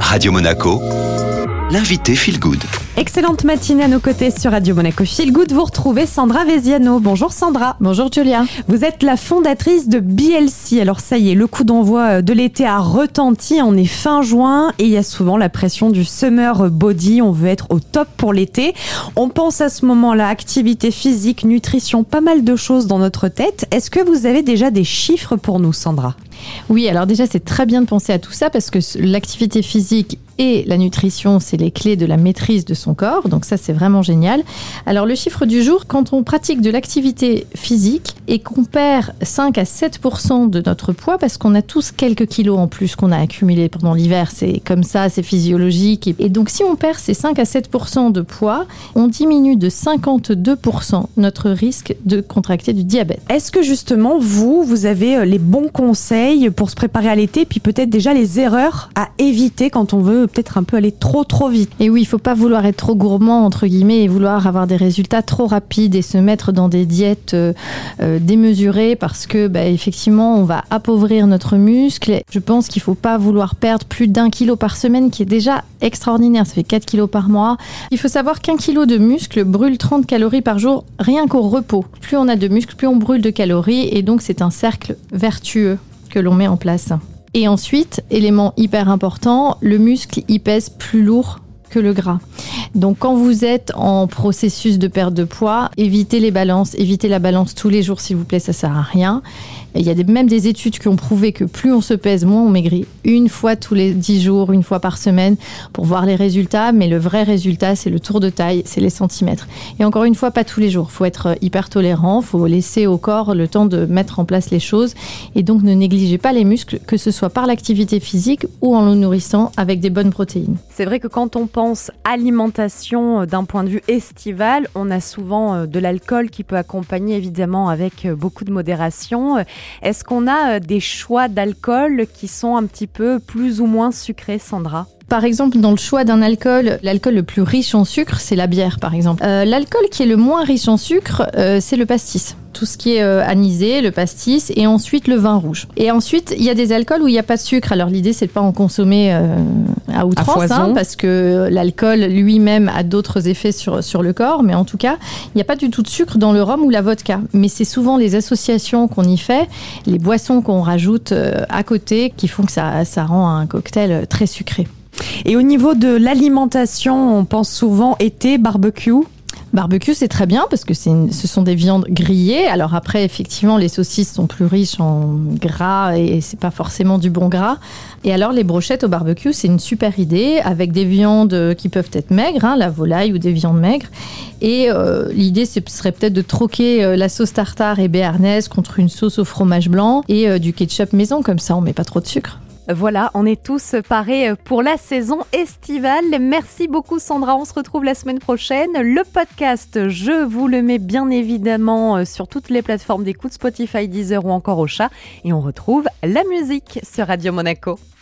Radio Monaco, l'invité Feel Good. Excellente matinée à nos côtés sur Radio Monaco Feel Good. Vous retrouvez Sandra Veziano. Bonjour Sandra. Bonjour Julia. Vous êtes la fondatrice de BLC. Alors ça y est, le coup d'envoi de l'été a retenti. On est fin juin et il y a souvent la pression du summer body. On veut être au top pour l'été. On pense à ce moment-là activité physique, nutrition, pas mal de choses dans notre tête. Est-ce que vous avez déjà des chiffres pour nous, Sandra? Oui, alors déjà c'est très bien de penser à tout ça parce que l'activité physique et la nutrition, c'est les clés de la maîtrise de son corps. Donc ça, c'est vraiment génial. Alors le chiffre du jour, quand on pratique de l'activité physique et qu'on perd 5 à 7% de notre poids, parce qu'on a tous quelques kilos en plus qu'on a accumulé pendant l'hiver, c'est comme ça, c'est physiologique. Et donc si on perd ces 5 à 7% de poids, on diminue de 52% notre risque de contracter du diabète. Est-ce que justement, vous, vous avez euh, les bons conseils pour se préparer à l'été, puis peut-être déjà les erreurs à éviter quand on veut peut-être un peu aller trop trop vite? Et oui, il faut pas vouloir être trop gourmand entre guillemets et vouloir avoir des résultats trop rapides et se mettre dans des diètes euh, démesurées parce que bah, effectivement on va appauvrir notre muscle. Je pense qu'il faut pas vouloir perdre plus d'un kilo par semaine qui est déjà extraordinaire. Ça fait 4 kilos par mois. Il faut savoir qu'un kilo de muscle brûle 30 calories par jour rien qu'au repos. Plus on a de muscles, plus on brûle de calories et donc c'est un cercle vertueux que l'on met en place. Et ensuite, élément hyper important, le muscle y pèse plus lourd le gras. Donc quand vous êtes en processus de perte de poids, évitez les balances, évitez la balance tous les jours s'il vous plaît, ça sert à rien. il y a même des études qui ont prouvé que plus on se pèse, moins on maigrit. Une fois tous les 10 jours, une fois par semaine, pour voir les résultats. Mais le vrai résultat, c'est le tour de taille, c'est les centimètres. Et encore une fois, pas tous les jours. Il faut être hyper tolérant, il faut laisser au corps le temps de mettre en place les choses. Et donc ne négligez pas les muscles, que ce soit par l'activité physique ou en le nourrissant avec des bonnes protéines. C'est vrai que quand on pense alimentation euh, d'un point de vue estival, on a souvent euh, de l'alcool qui peut accompagner évidemment avec euh, beaucoup de modération. Est-ce qu'on a des choix d'alcool qui sont un petit peu plus ou moins sucrés, Sandra? Par exemple, dans le choix d'un alcool, l'alcool le plus riche en sucre, c'est la bière, par exemple. l'alcool qui est le moins riche en sucre, c'est le pastis tout ce qui est euh, anisé, le pastis, et ensuite le vin rouge. Et ensuite, il y a des alcools où il n'y a pas de sucre. Alors l'idée, c'est de pas en consommer euh, à outrance, hein, parce que l'alcool lui-même a d'autres effets sur, sur le corps. Mais en tout cas, il n'y a pas du tout de sucre dans le rhum ou la vodka. Mais c'est souvent les associations qu'on y fait, les boissons qu'on rajoute euh, à côté, qui font que ça, ça rend un cocktail très sucré. Et au niveau de l'alimentation, on pense souvent été, barbecue? Barbecue, c'est très bien parce que ce sont des viandes grillées. Alors après, effectivement, les saucisses sont plus riches en gras et c'est pas forcément du bon gras. Et alors, les brochettes au barbecue, c'est une super idée avec des viandes qui peuvent être maigres, hein, la volaille ou des viandes maigres. Et euh, l'idée, ce serait peut-être de troquer euh, la sauce tartare et béarnaise contre une sauce au fromage blanc et euh, du ketchup maison. Comme ça, on met pas trop de sucre. Voilà, on est tous parés pour la saison estivale. Merci beaucoup Sandra, on se retrouve la semaine prochaine. Le podcast, je vous le mets bien évidemment euh, sur toutes les plateformes d'écoute, Spotify, Deezer ou encore au chat. Et on retrouve la musique sur Radio Monaco.